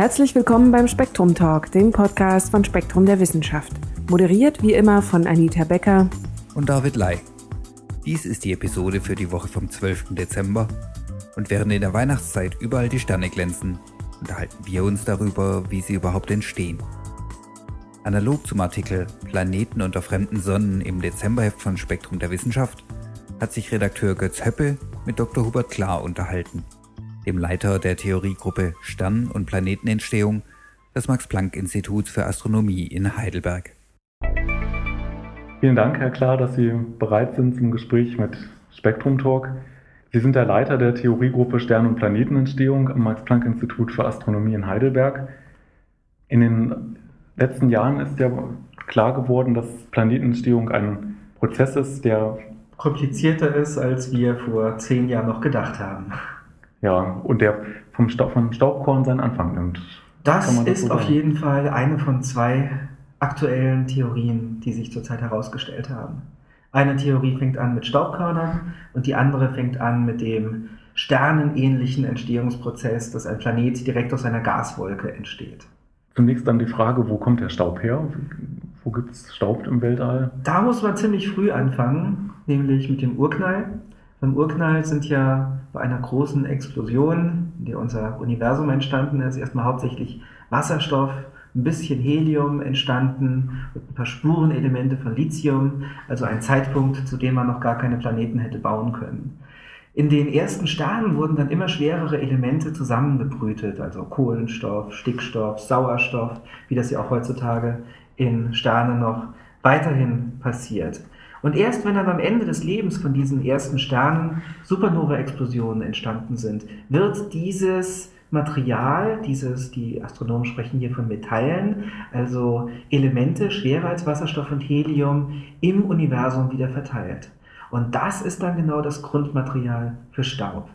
Herzlich willkommen beim Spektrum Talk, dem Podcast von Spektrum der Wissenschaft. Moderiert wie immer von Anita Becker und David Lai. Dies ist die Episode für die Woche vom 12. Dezember und während in der Weihnachtszeit überall die Sterne glänzen, unterhalten wir uns darüber, wie sie überhaupt entstehen. Analog zum Artikel Planeten unter fremden Sonnen im Dezemberheft von Spektrum der Wissenschaft hat sich Redakteur Götz Höppe mit Dr. Hubert Klar unterhalten, dem Leiter der Theoriegruppe Stern- und Planetenentstehung des Max-Planck-Instituts für Astronomie in Heidelberg. Vielen Dank, Herr Klar, dass Sie bereit sind zum Gespräch mit Spektrum Talk. Sie sind der Leiter der Theoriegruppe Stern- und Planetenentstehung am Max-Planck-Institut für Astronomie in Heidelberg. In den letzten Jahren ist ja klar geworden, dass Planetenentstehung ein Prozess ist, der komplizierter ist, als wir vor zehn Jahren noch gedacht haben. Ja, und der vom, Staub, vom Staubkorn seinen Anfang nimmt. Das, das ist so auf jeden Fall eine von zwei aktuellen Theorien, die sich zurzeit herausgestellt haben. Eine Theorie fängt an mit Staubkörnern und die andere fängt an mit dem sternenähnlichen Entstehungsprozess, dass ein Planet direkt aus einer Gaswolke entsteht. Zunächst dann die Frage, wo kommt der Staub her? Wo gibt es Staub im Weltall? Da muss man ziemlich früh anfangen, nämlich mit dem Urknall. Beim Urknall sind ja bei einer großen Explosion, in der unser Universum entstanden ist, erstmal hauptsächlich Wasserstoff, ein bisschen Helium entstanden ein paar Spurenelemente von Lithium, also ein Zeitpunkt, zu dem man noch gar keine Planeten hätte bauen können. In den ersten Sternen wurden dann immer schwerere Elemente zusammengebrütet, also Kohlenstoff, Stickstoff, Sauerstoff, wie das ja auch heutzutage in Sternen noch weiterhin passiert. Und erst wenn dann am Ende des Lebens von diesen ersten Sternen Supernova-Explosionen entstanden sind, wird dieses Material, dieses, die Astronomen sprechen hier von Metallen, also Elemente schwerer als Wasserstoff und Helium, im Universum wieder verteilt. Und das ist dann genau das Grundmaterial für Staub.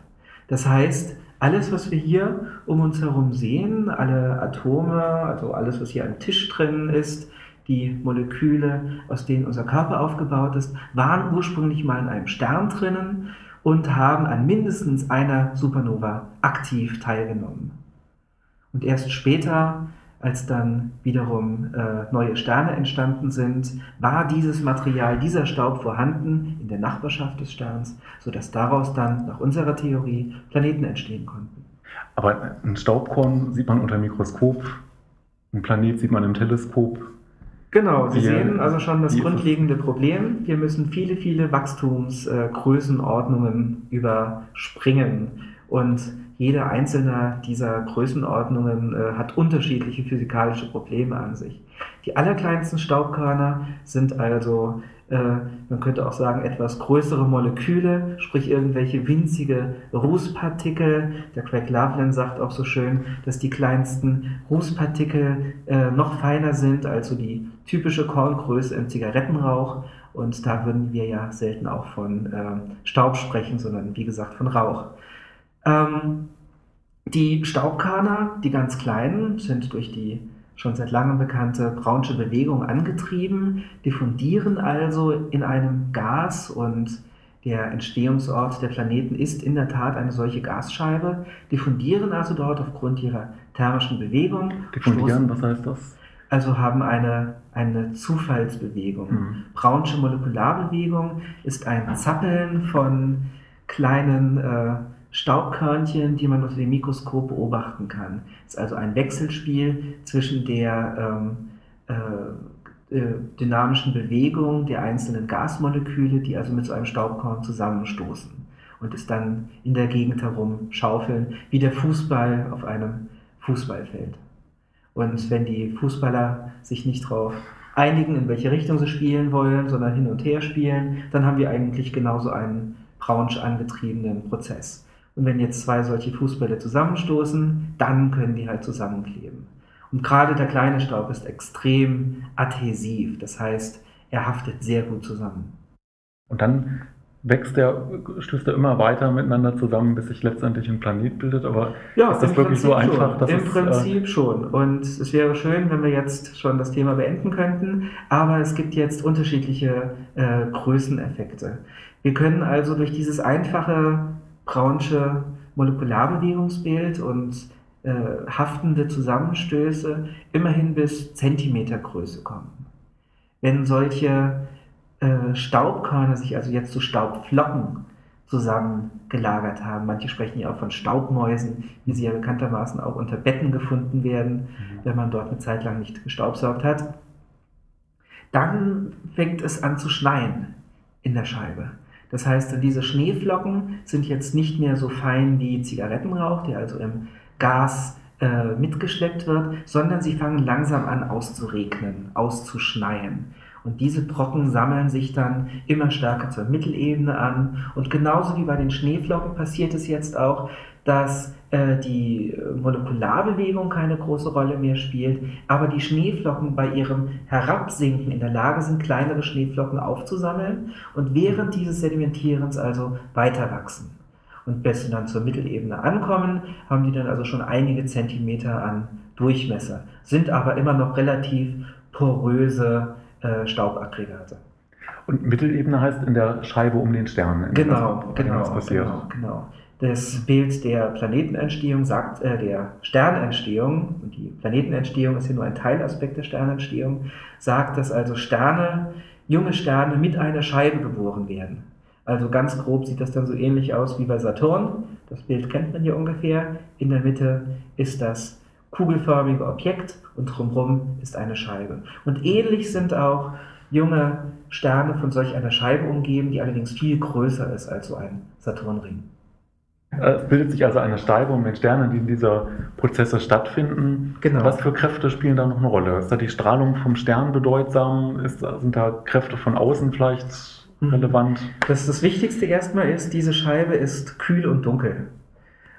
Das heißt, alles, was wir hier um uns herum sehen, alle Atome, also alles, was hier am Tisch drin ist, die Moleküle, aus denen unser Körper aufgebaut ist, waren ursprünglich mal in einem Stern drinnen und haben an mindestens einer Supernova aktiv teilgenommen. Und erst später als dann wiederum äh, neue Sterne entstanden sind, war dieses Material, dieser Staub vorhanden in der Nachbarschaft des Sterns, sodass daraus dann nach unserer Theorie Planeten entstehen konnten. Aber ein Staubkorn sieht man unter dem Mikroskop, ein Planet sieht man im Teleskop. Genau, Sie sehen also schon das grundlegende Problem. Wir müssen viele, viele Wachstumsgrößenordnungen äh, überspringen. Und jede einzelne dieser Größenordnungen äh, hat unterschiedliche physikalische Probleme an sich. Die allerkleinsten Staubkörner sind also, man könnte auch sagen, etwas größere Moleküle, sprich irgendwelche winzige Rußpartikel. Der Craig Loveland sagt auch so schön, dass die kleinsten Rußpartikel äh, noch feiner sind als die typische Korngröße im Zigarettenrauch. Und da würden wir ja selten auch von äh, Staub sprechen, sondern wie gesagt von Rauch. Ähm, die Staubkörner, die ganz kleinen, sind durch die schon seit langem bekannte Brownsche Bewegung angetrieben, diffundieren also in einem Gas und der Entstehungsort der Planeten ist in der Tat eine solche Gasscheibe, diffundieren also dort aufgrund ihrer thermischen Bewegung. Diffundieren, was heißt das? Also haben eine, eine Zufallsbewegung. Mhm. Brownsche Molekularbewegung ist ein Zappeln von kleinen äh, Staubkörnchen, die man unter dem Mikroskop beobachten kann. Es ist also ein Wechselspiel zwischen der ähm, äh, äh, dynamischen Bewegung der einzelnen Gasmoleküle, die also mit so einem Staubkorn zusammenstoßen und es dann in der Gegend herum schaufeln, wie der Fußball auf einem Fußballfeld. Und wenn die Fußballer sich nicht darauf einigen, in welche Richtung sie spielen wollen, sondern hin und her spielen, dann haben wir eigentlich genauso einen Braunsch angetriebenen Prozess. Und wenn jetzt zwei solche Fußbälle zusammenstoßen, dann können die halt zusammenkleben. Und gerade der kleine Staub ist extrem adhesiv, das heißt, er haftet sehr gut zusammen. Und dann wächst der, stößt er immer weiter miteinander zusammen, bis sich letztendlich ein Planet bildet. Aber ja, ist das wirklich Prinzip so einfach? Dass Im es, äh, Prinzip äh, schon. Und es wäre schön, wenn wir jetzt schon das Thema beenden könnten. Aber es gibt jetzt unterschiedliche äh, Größeneffekte. Wir können also durch dieses einfache Brownsche Molekularbewegungsbild und äh, haftende Zusammenstöße immerhin bis Zentimetergröße kommen. Wenn solche äh, Staubkörner sich also jetzt zu Staubflocken zusammengelagert haben. Manche sprechen ja auch von Staubmäusen, wie sie ja bekanntermaßen auch unter Betten gefunden werden, mhm. wenn man dort eine Zeit lang nicht gestaubsaugt hat. Dann fängt es an zu schneien in der Scheibe. Das heißt, diese Schneeflocken sind jetzt nicht mehr so fein wie Zigarettenrauch, der also im Gas äh, mitgeschleppt wird, sondern sie fangen langsam an auszuregnen, auszuschneien. Und diese Brocken sammeln sich dann immer stärker zur Mittelebene an. Und genauso wie bei den Schneeflocken passiert es jetzt auch, dass die Molekularbewegung keine große Rolle mehr spielt, aber die Schneeflocken bei ihrem Herabsinken in der Lage sind, kleinere Schneeflocken aufzusammeln und während dieses Sedimentierens also weiter wachsen. Und bis sie dann zur Mittelebene ankommen, haben die dann also schon einige Zentimeter an Durchmesser, sind aber immer noch relativ poröse äh, Staubaggregate. Und Mittelebene heißt in der Scheibe um den Stern. Genau, was, genau, passiert. genau, genau. Das Bild der Planetenentstehung sagt, äh, der Sternentstehung, und die Planetenentstehung ist ja nur ein Teilaspekt der Sternentstehung, sagt, dass also Sterne, junge Sterne mit einer Scheibe geboren werden. Also ganz grob sieht das dann so ähnlich aus wie bei Saturn. Das Bild kennt man hier ungefähr. In der Mitte ist das kugelförmige Objekt und drumherum ist eine Scheibe. Und ähnlich sind auch junge Sterne von solch einer Scheibe umgeben, die allerdings viel größer ist als so ein Saturnring. Es bildet sich also eine Scheibe um den Sternen, die in dieser Prozesse stattfinden. Genau. Was für Kräfte spielen da noch eine Rolle? Ist da die Strahlung vom Stern bedeutsam? Ist, sind da Kräfte von außen vielleicht mhm. relevant? Das, das Wichtigste erstmal ist, diese Scheibe ist kühl und dunkel.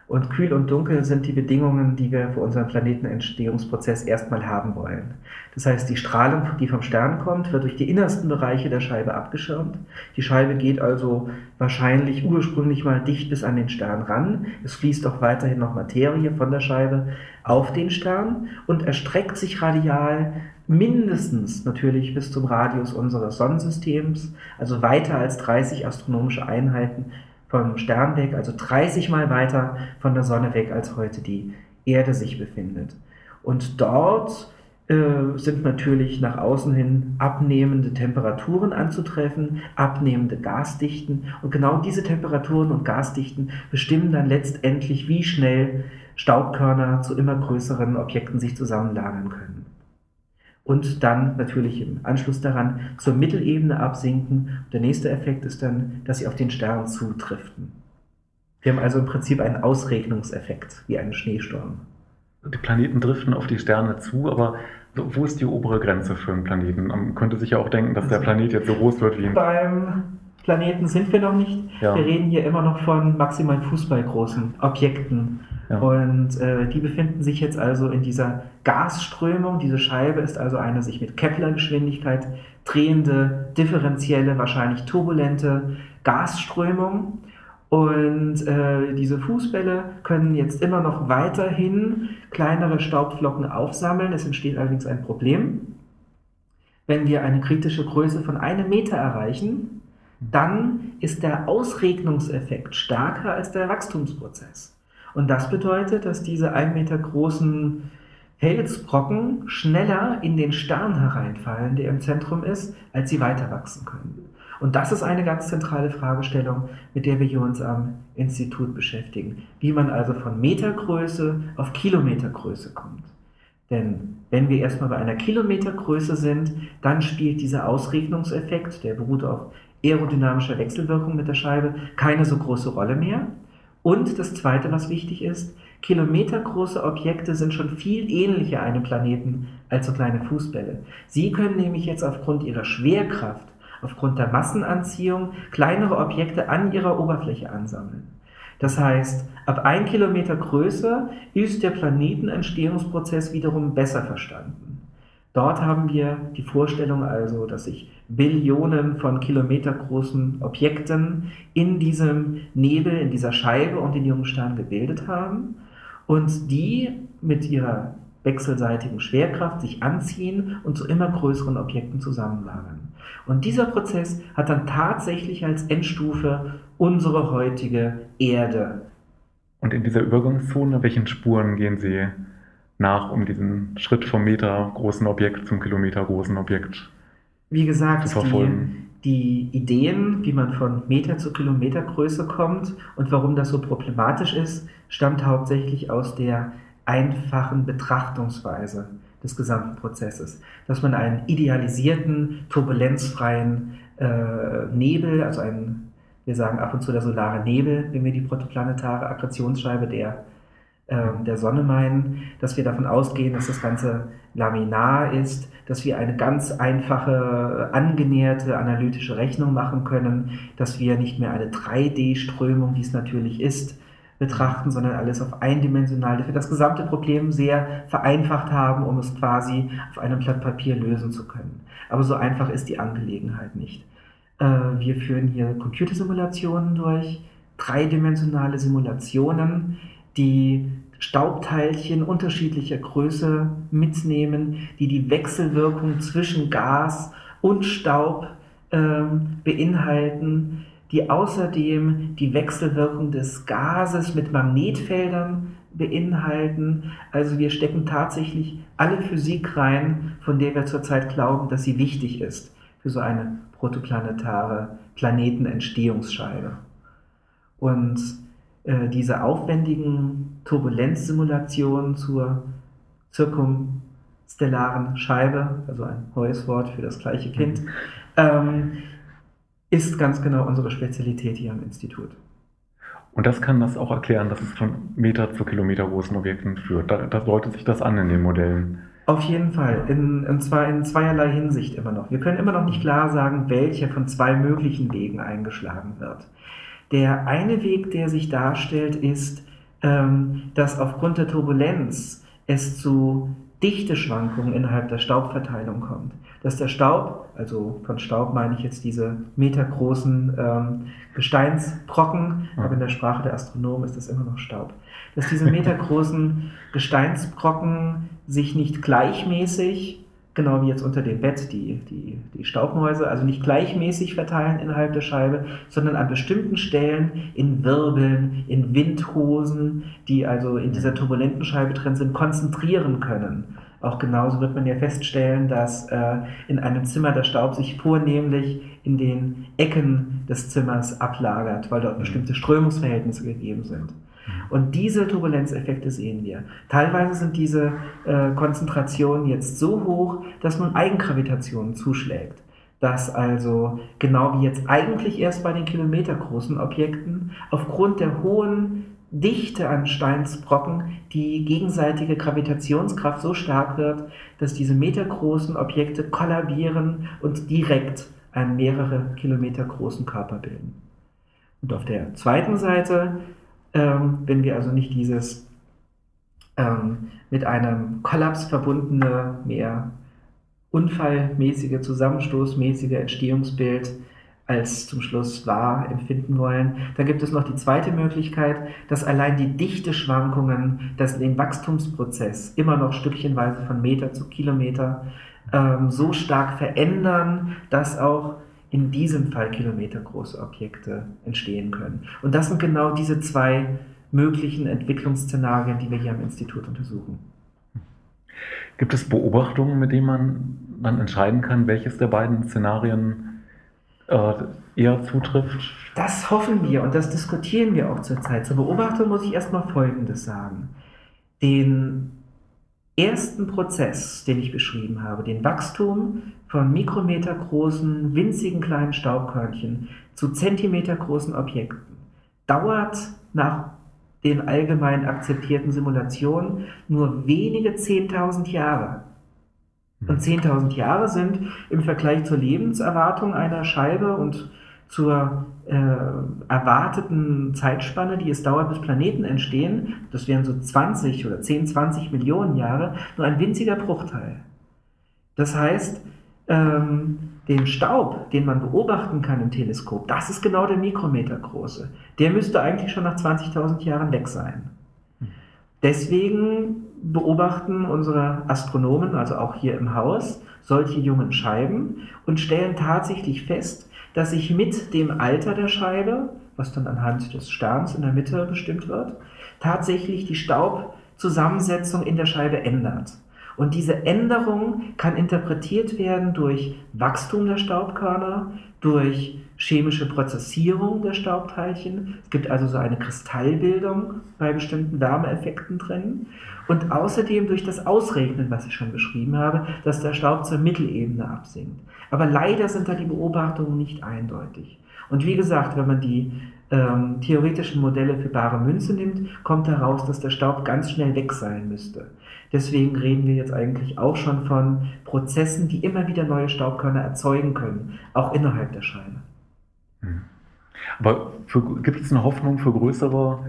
Und kühl und dunkel sind die Bedingungen, die wir für unseren Planetenentstehungsprozess erstmal haben wollen. Das heißt, die Strahlung, die vom Stern kommt, wird durch die innersten Bereiche der Scheibe abgeschirmt. Die Scheibe geht also wahrscheinlich ursprünglich mal dicht bis an den Stern ran. Es fließt auch weiterhin noch Materie von der Scheibe auf den Stern und erstreckt sich radial mindestens natürlich bis zum Radius unseres Sonnensystems, also weiter als 30 astronomische Einheiten vom Stern weg, also 30 Mal weiter von der Sonne weg, als heute die Erde sich befindet. Und dort äh, sind natürlich nach außen hin abnehmende Temperaturen anzutreffen, abnehmende Gasdichten. Und genau diese Temperaturen und Gasdichten bestimmen dann letztendlich, wie schnell Staubkörner zu immer größeren Objekten sich zusammenlagern können und dann natürlich im Anschluss daran zur Mittelebene absinken. Der nächste Effekt ist dann, dass sie auf den Stern zutriften. Wir haben also im Prinzip einen Ausregnungseffekt, wie einen Schneesturm. Die Planeten driften auf die Sterne zu, aber wo ist die obere Grenze für einen Planeten? Man könnte sich ja auch denken, dass also der Planet jetzt so groß wird wie ein. Beim Planeten sind wir noch nicht. Ja. Wir reden hier immer noch von maximal fußballgroßen Objekten. Ja. Und äh, die befinden sich jetzt also in dieser Gasströmung. Diese Scheibe ist also eine sich mit Kepler-Geschwindigkeit drehende, differenzielle, wahrscheinlich turbulente Gasströmung. Und äh, diese Fußbälle können jetzt immer noch weiterhin kleinere Staubflocken aufsammeln. Es entsteht allerdings ein Problem. Wenn wir eine kritische Größe von einem Meter erreichen, dann ist der Ausregnungseffekt stärker als der Wachstumsprozess. Und das bedeutet, dass diese ein Meter großen Felsbrocken schneller in den Stern hereinfallen, der im Zentrum ist, als sie weiter wachsen können. Und das ist eine ganz zentrale Fragestellung, mit der wir hier uns am Institut beschäftigen. Wie man also von Metergröße auf Kilometergröße kommt. Denn wenn wir erstmal bei einer Kilometergröße sind, dann spielt dieser Ausregnungseffekt, der beruht auf aerodynamischer Wechselwirkung mit der Scheibe, keine so große Rolle mehr. Und das Zweite, was wichtig ist, kilometergroße Objekte sind schon viel ähnlicher einem Planeten als so kleine Fußbälle. Sie können nämlich jetzt aufgrund ihrer Schwerkraft, aufgrund der Massenanziehung kleinere Objekte an ihrer Oberfläche ansammeln. Das heißt, ab ein Kilometer Größe ist der Planetenentstehungsprozess wiederum besser verstanden. Dort haben wir die Vorstellung also, dass sich Billionen von kilometergroßen Objekten in diesem Nebel, in dieser Scheibe und den jungen Sternen gebildet haben und die mit ihrer wechselseitigen Schwerkraft sich anziehen und zu immer größeren Objekten zusammenlagern. Und dieser Prozess hat dann tatsächlich als Endstufe unsere heutige Erde Und in dieser Übergangszone, welchen Spuren gehen Sie nach, um diesen Schritt vom Meter großen Objekt zum Kilometer großen Objekt Wie gesagt, zu verfolgen? die, die Ideen, wie man von Meter zu Kilometergröße kommt und warum das so problematisch ist, stammt hauptsächlich aus der einfachen Betrachtungsweise des gesamten Prozesses. Dass man einen idealisierten, turbulenzfreien äh, Nebel, also einen, wir sagen ab und zu der solare Nebel, wenn wir die protoplanetare Akkretionsscheibe der, äh, der Sonne meinen, dass wir davon ausgehen, dass das Ganze laminar ist, dass wir eine ganz einfache, angenäherte analytische Rechnung machen können, dass wir nicht mehr eine 3D-Strömung, wie es natürlich ist, betrachten, sondern alles auf eindimensional, dass wir das gesamte Problem sehr vereinfacht haben, um es quasi auf einem Blatt Papier lösen zu können. Aber so einfach ist die Angelegenheit nicht. Äh, wir führen hier Computersimulationen durch, dreidimensionale Simulationen, die Staubteilchen unterschiedlicher Größe mitnehmen, die die Wechselwirkung zwischen Gas und Staub ähm, beinhalten, die außerdem die Wechselwirkung des Gases mit Magnetfeldern beinhalten. Also wir stecken tatsächlich alle Physik rein, von der wir zurzeit glauben, dass sie wichtig ist für so eine protoplanetare Planetenentstehungsscheibe. Und äh, diese aufwendigen Turbulenzsimulationen zur zirkumstellaren Scheibe, also ein neues Wort für das gleiche Kind, mhm. ähm, ist ganz genau unsere Spezialität hier am Institut. Und das kann das auch erklären, dass es von Meter zu Kilometer großen Objekten führt. Da, da deutet sich das an in den Modellen. Auf jeden Fall. In, und zwar in zweierlei Hinsicht immer noch. Wir können immer noch nicht klar sagen, welcher von zwei möglichen Wegen eingeschlagen wird. Der eine Weg, der sich darstellt, ist, ähm, dass aufgrund der Turbulenz es zu Dichteschwankungen innerhalb der Staubverteilung kommt. Dass der Staub, also von Staub meine ich jetzt diese metergroßen ähm, Gesteinsbrocken, aber in der Sprache der Astronomen ist das immer noch Staub, dass diese metergroßen Gesteinsbrocken sich nicht gleichmäßig genau wie jetzt unter dem Bett die, die, die Staubmäuse, also nicht gleichmäßig verteilen innerhalb der Scheibe, sondern an bestimmten Stellen in Wirbeln, in Windhosen, die also in dieser turbulenten Scheibe drin sind, konzentrieren können. Auch genauso wird man ja feststellen, dass äh, in einem Zimmer der Staub sich vornehmlich in den Ecken des Zimmers ablagert, weil dort bestimmte Strömungsverhältnisse gegeben sind. Und diese Turbulenzeffekte sehen wir. Teilweise sind diese äh, Konzentrationen jetzt so hoch, dass nun Eigengravitation zuschlägt. Dass also, genau wie jetzt eigentlich erst bei den kilometergroßen Objekten, aufgrund der hohen Dichte an Steinsbrocken die gegenseitige Gravitationskraft so stark wird, dass diese metergroßen Objekte kollabieren und direkt einen mehrere Kilometer großen Körper bilden. Und auf der zweiten Seite ähm, wenn wir also nicht dieses ähm, mit einem Kollaps verbundene, mehr unfallmäßige, zusammenstoßmäßige Entstehungsbild als zum Schluss wahr empfinden wollen. Dann gibt es noch die zweite Möglichkeit, dass allein die Dichteschwankungen dass den Wachstumsprozess immer noch stückchenweise von Meter zu Kilometer ähm, so stark verändern, dass auch in diesem Fall kilometergroße Objekte entstehen können. Und das sind genau diese zwei möglichen Entwicklungsszenarien, die wir hier am Institut untersuchen. Gibt es Beobachtungen, mit denen man dann entscheiden kann, welches der beiden Szenarien äh, eher zutrifft? Das hoffen wir und das diskutieren wir auch zurzeit. Zur Beobachtung muss ich erstmal Folgendes sagen. Den ersten Prozess, den ich beschrieben habe, den Wachstum von mikrometergroßen, winzigen kleinen Staubkörnchen zu zentimetergroßen Objekten, dauert nach den allgemein akzeptierten Simulationen nur wenige 10.000 Jahre. Und 10.000 Jahre sind im Vergleich zur Lebenserwartung einer Scheibe und zur äh, erwarteten Zeitspanne, die es dauert, bis Planeten entstehen, das wären so 20 oder 10, 20 Millionen Jahre, nur ein winziger Bruchteil. Das heißt, ähm, den Staub, den man beobachten kann im Teleskop, das ist genau der Mikrometer große. Der müsste eigentlich schon nach 20.000 Jahren weg sein. Deswegen beobachten unsere Astronomen, also auch hier im Haus, solche jungen Scheiben und stellen tatsächlich fest, dass sich mit dem Alter der Scheibe, was dann anhand des Sterns in der Mitte bestimmt wird, tatsächlich die Staubzusammensetzung in der Scheibe ändert. Und diese Änderung kann interpretiert werden durch Wachstum der Staubkörner, durch chemische Prozessierung der Staubteilchen. Es gibt also so eine Kristallbildung bei bestimmten Wärmeeffekten drin. Und außerdem durch das Ausregnen, was ich schon beschrieben habe, dass der Staub zur Mittelebene absinkt. Aber leider sind da die Beobachtungen nicht eindeutig. Und wie gesagt, wenn man die ähm, theoretischen Modelle für bare Münze nimmt, kommt heraus, dass der Staub ganz schnell weg sein müsste. Deswegen reden wir jetzt eigentlich auch schon von Prozessen, die immer wieder neue Staubkörner erzeugen können, auch innerhalb der Scheibe. Hm. Aber für, gibt es eine Hoffnung für größere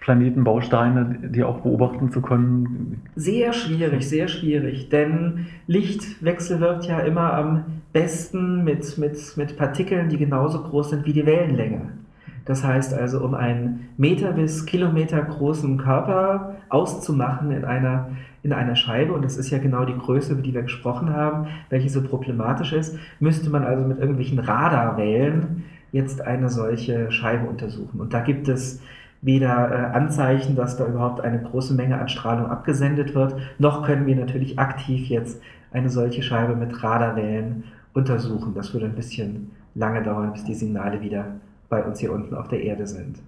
Planetenbausteine, die auch beobachten zu können? Sehr schwierig, sehr schwierig, denn Lichtwechsel wirkt ja immer am besten mit, mit, mit Partikeln, die genauso groß sind wie die Wellenlänge. Das heißt also, um einen Meter bis Kilometer großen Körper auszumachen in einer, in einer Scheibe, und das ist ja genau die Größe, über die wir gesprochen haben, welche so problematisch ist, müsste man also mit irgendwelchen Radarwellen jetzt eine solche Scheibe untersuchen. Und da gibt es weder äh, Anzeichen, dass da überhaupt eine große Menge an Strahlung abgesendet wird, noch können wir natürlich aktiv jetzt eine solche Scheibe mit Radarwellen untersuchen. Das würde ein bisschen lange dauern, bis die Signale wieder bei uns hier unten auf der Erde sind.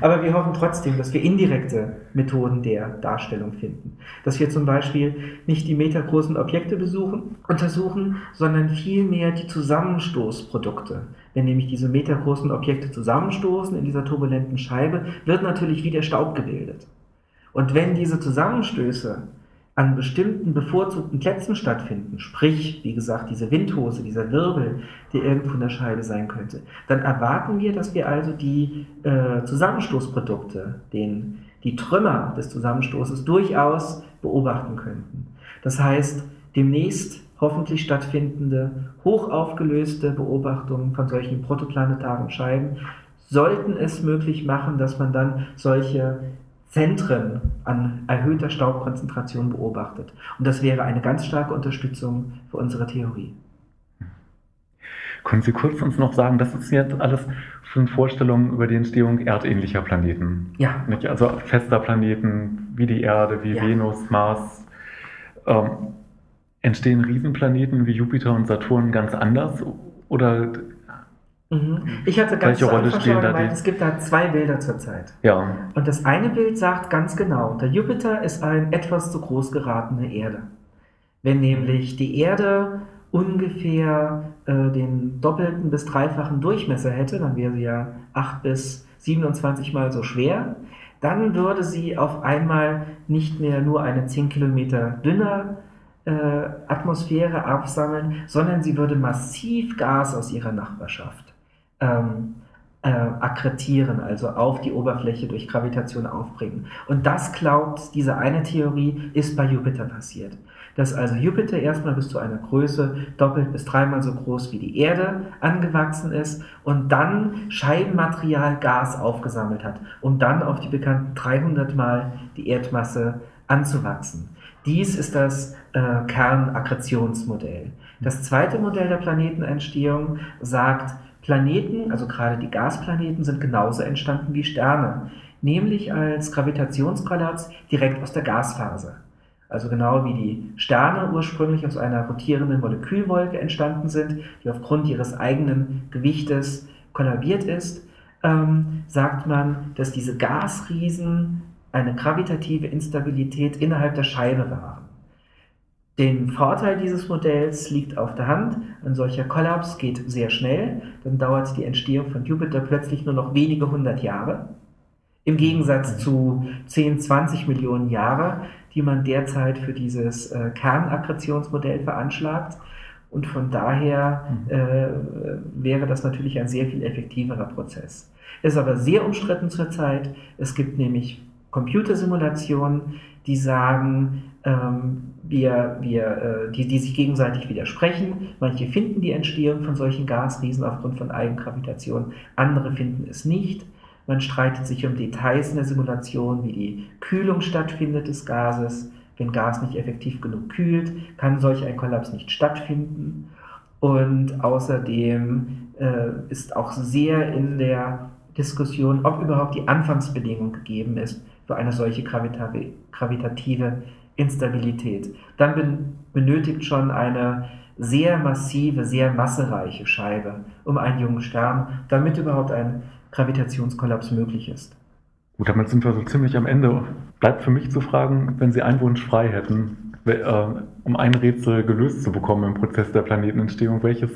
Aber wir hoffen trotzdem, dass wir indirekte Methoden der Darstellung finden. Dass wir zum Beispiel nicht die metergroßen Objekte besuchen, untersuchen, sondern vielmehr die Zusammenstoßprodukte. Wenn nämlich diese metergroßen Objekte zusammenstoßen in dieser turbulenten Scheibe, wird natürlich wieder Staub gebildet. Und wenn diese Zusammenstöße an bestimmten bevorzugten Plätzen stattfinden, sprich, wie gesagt, diese Windhose, dieser Wirbel, der irgendwo in der Scheibe sein könnte, dann erwarten wir, dass wir also die äh, Zusammenstoßprodukte, den, die Trümmer des Zusammenstoßes durchaus beobachten könnten. Das heißt, demnächst hoffentlich stattfindende, hochaufgelöste Beobachtungen von solchen protoplanetaren Scheiben sollten es möglich machen, dass man dann solche Zentren an erhöhter Staubkonzentration beobachtet. Und das wäre eine ganz starke Unterstützung für unsere Theorie. Können Sie kurz uns noch sagen, das ist jetzt alles schon Vorstellungen über die Entstehung erdähnlicher Planeten? Ja. Also fester Planeten wie die Erde, wie ja. Venus, Mars. Ähm, entstehen Riesenplaneten wie Jupiter und Saturn ganz anders? Oder Mhm. Ich hatte ganz Welche Rolle spielen da gemeint, es gibt da zwei Bilder zurzeit. Ja. Und das eine Bild sagt ganz genau, der Jupiter ist eine etwas zu groß geratene Erde. Wenn nämlich die Erde ungefähr äh, den doppelten bis dreifachen Durchmesser hätte, dann wäre sie ja 8 bis 27 mal so schwer, dann würde sie auf einmal nicht mehr nur eine 10 Kilometer dünner äh, Atmosphäre absammeln, sondern sie würde massiv Gas aus ihrer Nachbarschaft ähm, äh, akkretieren, also auf die Oberfläche durch Gravitation aufbringen. Und das glaubt diese eine Theorie, ist bei Jupiter passiert. Dass also Jupiter erstmal bis zu einer Größe doppelt bis dreimal so groß wie die Erde angewachsen ist und dann Scheibenmaterial Gas aufgesammelt hat, um dann auf die bekannten 300 Mal die Erdmasse anzuwachsen. Dies ist das äh, Kernakkretionsmodell. Das zweite Modell der Planetenentstehung sagt, Planeten, also gerade die Gasplaneten, sind genauso entstanden wie Sterne, nämlich als Gravitationskollaps direkt aus der Gasphase. Also genau wie die Sterne ursprünglich aus einer rotierenden Molekülwolke entstanden sind, die aufgrund ihres eigenen Gewichtes kollabiert ist, ähm, sagt man, dass diese Gasriesen eine gravitative Instabilität innerhalb der Scheibe waren. Den Vorteil dieses Modells liegt auf der Hand. Ein solcher Kollaps geht sehr schnell. Dann dauert die Entstehung von Jupiter plötzlich nur noch wenige hundert Jahre. Im Gegensatz zu 10, 20 Millionen Jahre, die man derzeit für dieses äh, Kernakkretionsmodell veranschlagt. Und von daher mhm. äh, wäre das natürlich ein sehr viel effektiverer Prozess. Ist aber sehr umstritten zurzeit. Es gibt nämlich Computersimulationen, die sagen, ähm, wir, wir, äh, die, die sich gegenseitig widersprechen. Manche finden die Entstehung von solchen Gasriesen aufgrund von Eigengravitation, andere finden es nicht. Man streitet sich um Details in der Simulation, wie die Kühlung stattfindet des Gases. Wenn Gas nicht effektiv genug kühlt, kann solch ein Kollaps nicht stattfinden. Und außerdem äh, ist auch sehr in der Diskussion, ob überhaupt die Anfangsbedingung gegeben ist für eine solche gravitative Instabilität. Dann benötigt schon eine sehr massive, sehr massereiche Scheibe um einen jungen Stern, damit überhaupt ein Gravitationskollaps möglich ist. Gut, damit sind wir so ziemlich am Ende. Bleibt für mich zu fragen, wenn Sie einen Wunsch frei hätten, äh, um ein Rätsel gelöst zu bekommen im Prozess der Planetenentstehung, welches,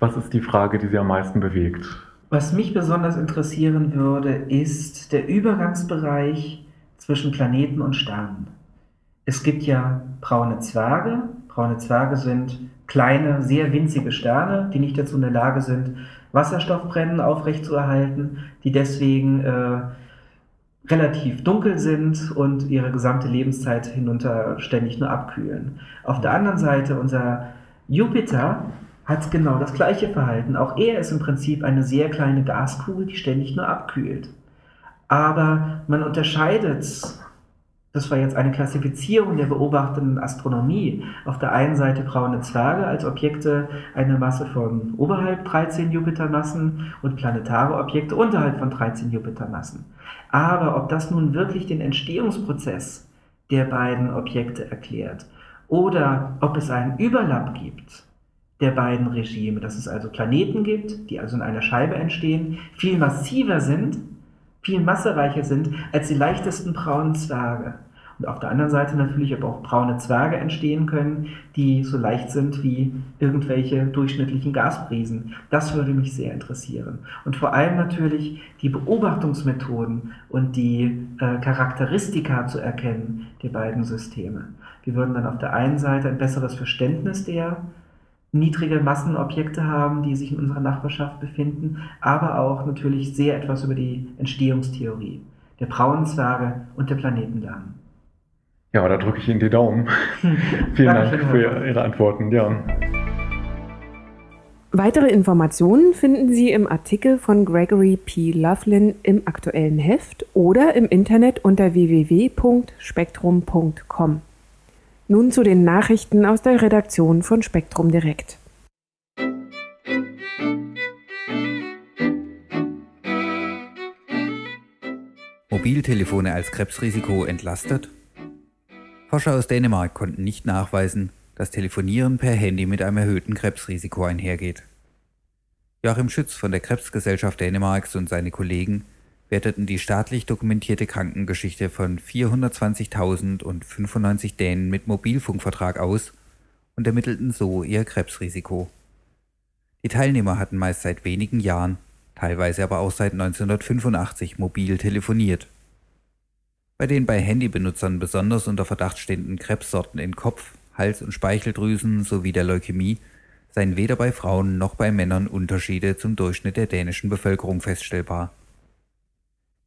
was ist die Frage, die Sie am meisten bewegt? Was mich besonders interessieren würde, ist der Übergangsbereich zwischen Planeten und Sternen. Es gibt ja braune Zwerge. Braune Zwerge sind kleine, sehr winzige Sterne, die nicht dazu in der Lage sind, Wasserstoffbrennen aufrechtzuerhalten, die deswegen äh, relativ dunkel sind und ihre gesamte Lebenszeit hinunter ständig nur abkühlen. Auf der anderen Seite unser Jupiter hat genau das gleiche Verhalten. Auch er ist im Prinzip eine sehr kleine Gaskugel, die ständig nur abkühlt. Aber man unterscheidet das war jetzt eine Klassifizierung der beobachtenden Astronomie. Auf der einen Seite braune Zwerge als Objekte einer Masse von oberhalb 13 Jupitermassen und planetare Objekte unterhalb von 13 Jupitermassen. Aber ob das nun wirklich den Entstehungsprozess der beiden Objekte erklärt oder ob es einen Überlapp gibt der beiden Regime, dass es also Planeten gibt, die also in einer Scheibe entstehen, viel massiver sind viel massereicher sind als die leichtesten braunen Zwerge. Und auf der anderen Seite natürlich aber auch braune Zwerge entstehen können, die so leicht sind wie irgendwelche durchschnittlichen Gaspriesen. Das würde mich sehr interessieren. Und vor allem natürlich die Beobachtungsmethoden und die äh, Charakteristika zu erkennen der beiden Systeme. Wir würden dann auf der einen Seite ein besseres Verständnis der niedrige Massenobjekte haben, die sich in unserer Nachbarschaft befinden, aber auch natürlich sehr etwas über die Entstehungstheorie der braunen Zwerge und der Planeten lernen. Ja, da drücke ich Ihnen die Daumen. Vielen Dank für Ihre Antworten. Ja. Weitere Informationen finden Sie im Artikel von Gregory P. Loughlin im aktuellen Heft oder im Internet unter www.spektrum.com. Nun zu den Nachrichten aus der Redaktion von Spektrum Direkt. Mobiltelefone als Krebsrisiko entlastet? Forscher aus Dänemark konnten nicht nachweisen, dass Telefonieren per Handy mit einem erhöhten Krebsrisiko einhergeht. Joachim Schütz von der Krebsgesellschaft Dänemarks und seine Kollegen werteten die staatlich dokumentierte Krankengeschichte von 420.095 Dänen mit Mobilfunkvertrag aus und ermittelten so ihr Krebsrisiko. Die Teilnehmer hatten meist seit wenigen Jahren, teilweise aber auch seit 1985 mobil telefoniert. Bei den bei Handybenutzern besonders unter Verdacht stehenden Krebssorten in Kopf, Hals- und Speicheldrüsen sowie der Leukämie seien weder bei Frauen noch bei Männern Unterschiede zum Durchschnitt der dänischen Bevölkerung feststellbar.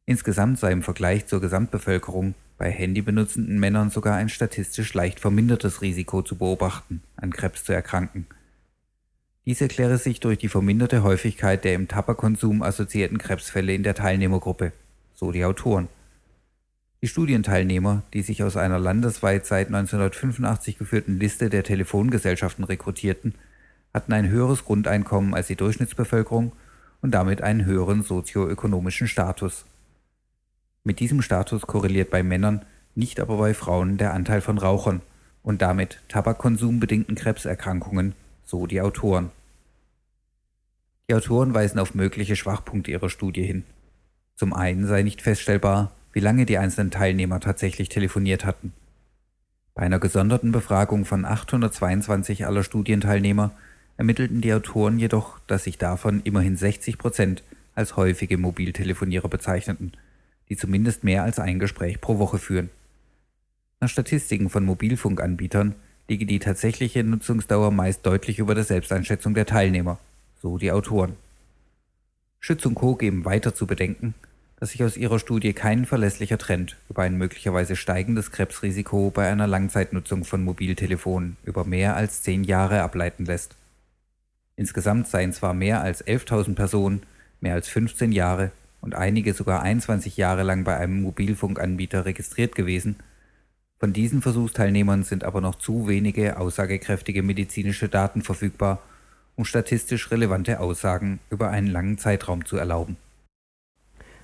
Insgesamt sei im Vergleich zur Gesamtbevölkerung bei handybenutzenden Männern sogar ein statistisch leicht vermindertes Risiko zu beobachten, an Krebs zu erkranken. Dies erkläre sich durch die verminderte Häufigkeit der im Tabakkonsum assoziierten Krebsfälle in der Teilnehmergruppe, so die Autoren. Die Studienteilnehmer, die sich aus einer landesweit seit 1985 geführten Liste der Telefongesellschaften rekrutierten, hatten ein höheres Grundeinkommen als die Durchschnittsbevölkerung und damit einen höheren sozioökonomischen Status. Mit diesem Status korreliert bei Männern, nicht aber bei Frauen der Anteil von Rauchern und damit tabakkonsumbedingten Krebserkrankungen, so die Autoren. Die Autoren weisen auf mögliche Schwachpunkte ihrer Studie hin. Zum einen sei nicht feststellbar, wie lange die einzelnen Teilnehmer tatsächlich telefoniert hatten. Bei einer gesonderten Befragung von 822 aller Studienteilnehmer ermittelten die Autoren jedoch, dass sich davon immerhin 60 Prozent als häufige Mobiltelefonierer bezeichneten – die zumindest mehr als ein Gespräch pro Woche führen. Nach Statistiken von Mobilfunkanbietern liege die tatsächliche Nutzungsdauer meist deutlich über der Selbsteinschätzung der Teilnehmer, so die Autoren. Schütz und Co. geben weiter zu bedenken, dass sich aus ihrer Studie kein verlässlicher Trend über ein möglicherweise steigendes Krebsrisiko bei einer Langzeitnutzung von Mobiltelefonen über mehr als zehn Jahre ableiten lässt. Insgesamt seien zwar mehr als 11.000 Personen mehr als 15 Jahre und einige sogar 21 Jahre lang bei einem Mobilfunkanbieter registriert gewesen. Von diesen Versuchsteilnehmern sind aber noch zu wenige aussagekräftige medizinische Daten verfügbar, um statistisch relevante Aussagen über einen langen Zeitraum zu erlauben.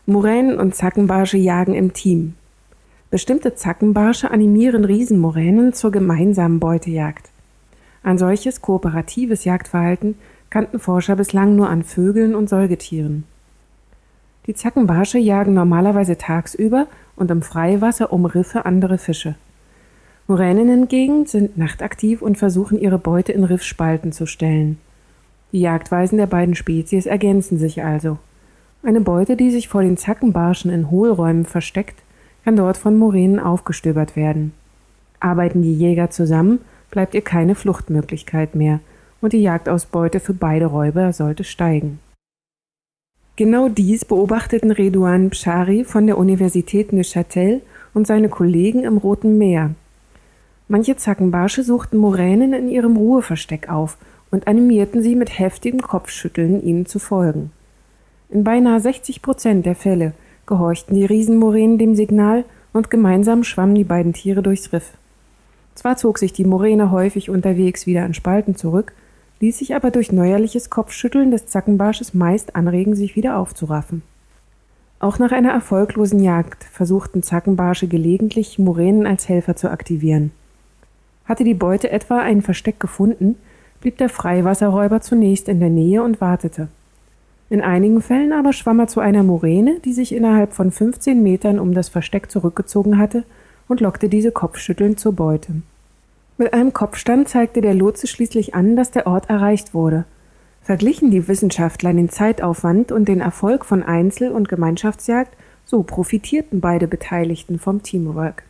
Muränen und Zackenbarsche jagen im Team. Bestimmte Zackenbarsche animieren Riesenmoränen zur gemeinsamen Beutejagd. Ein solches kooperatives Jagdverhalten kannten Forscher bislang nur an Vögeln und Säugetieren. Die Zackenbarsche jagen normalerweise tagsüber und im Freiwasser um Riffe andere Fische. Moränen hingegen sind nachtaktiv und versuchen ihre Beute in Riffspalten zu stellen. Die Jagdweisen der beiden Spezies ergänzen sich also. Eine Beute, die sich vor den Zackenbarschen in Hohlräumen versteckt, kann dort von Moränen aufgestöbert werden. Arbeiten die Jäger zusammen, bleibt ihr keine Fluchtmöglichkeit mehr und die Jagdausbeute für beide Räuber sollte steigen. Genau dies beobachteten Redouan Bshari von der Universität Neuchâtel und seine Kollegen im Roten Meer. Manche Zackenbarsche suchten Moränen in ihrem Ruheversteck auf und animierten sie mit heftigem Kopfschütteln, ihnen zu folgen. In beinahe 60 Prozent der Fälle gehorchten die Riesenmoränen dem Signal und gemeinsam schwammen die beiden Tiere durchs Riff. Zwar zog sich die Moräne häufig unterwegs wieder an Spalten zurück, ließ sich aber durch neuerliches Kopfschütteln des Zackenbarsches meist anregen, sich wieder aufzuraffen. Auch nach einer erfolglosen Jagd versuchten Zackenbarsche gelegentlich, Moränen als Helfer zu aktivieren. Hatte die Beute etwa ein Versteck gefunden, blieb der Freiwasserräuber zunächst in der Nähe und wartete. In einigen Fällen aber schwamm er zu einer Moräne, die sich innerhalb von 15 Metern um das Versteck zurückgezogen hatte, und lockte diese kopfschüttelnd zur Beute. Mit einem Kopfstand zeigte der Lotse schließlich an, dass der Ort erreicht wurde. Verglichen die Wissenschaftler den Zeitaufwand und den Erfolg von Einzel- und Gemeinschaftsjagd, so profitierten beide Beteiligten vom Teamwork.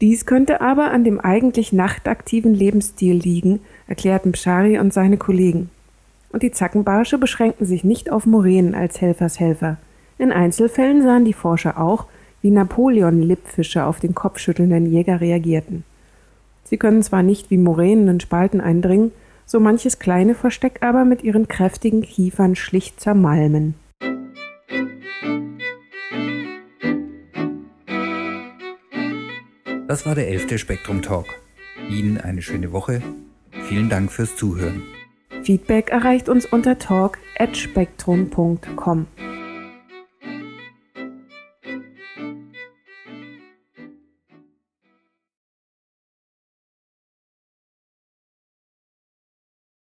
Dies könnte aber an dem eigentlich nachtaktiven Lebensstil liegen, erklärten Pschari und seine Kollegen. Und die Zackenbarsche beschränkten sich nicht auf Moränen als Helfershelfer. In Einzelfällen sahen die Forscher auch, wie Napoleon-Lippfische auf den kopfschüttelnden Jäger reagierten. Sie können zwar nicht wie Moränen in Spalten eindringen, so manches kleine Versteck aber mit ihren kräftigen Kiefern schlicht zermalmen. Das war der elfte Spektrum Talk. Ihnen eine schöne Woche. Vielen Dank fürs Zuhören. Feedback erreicht uns unter talk@spektrum.com.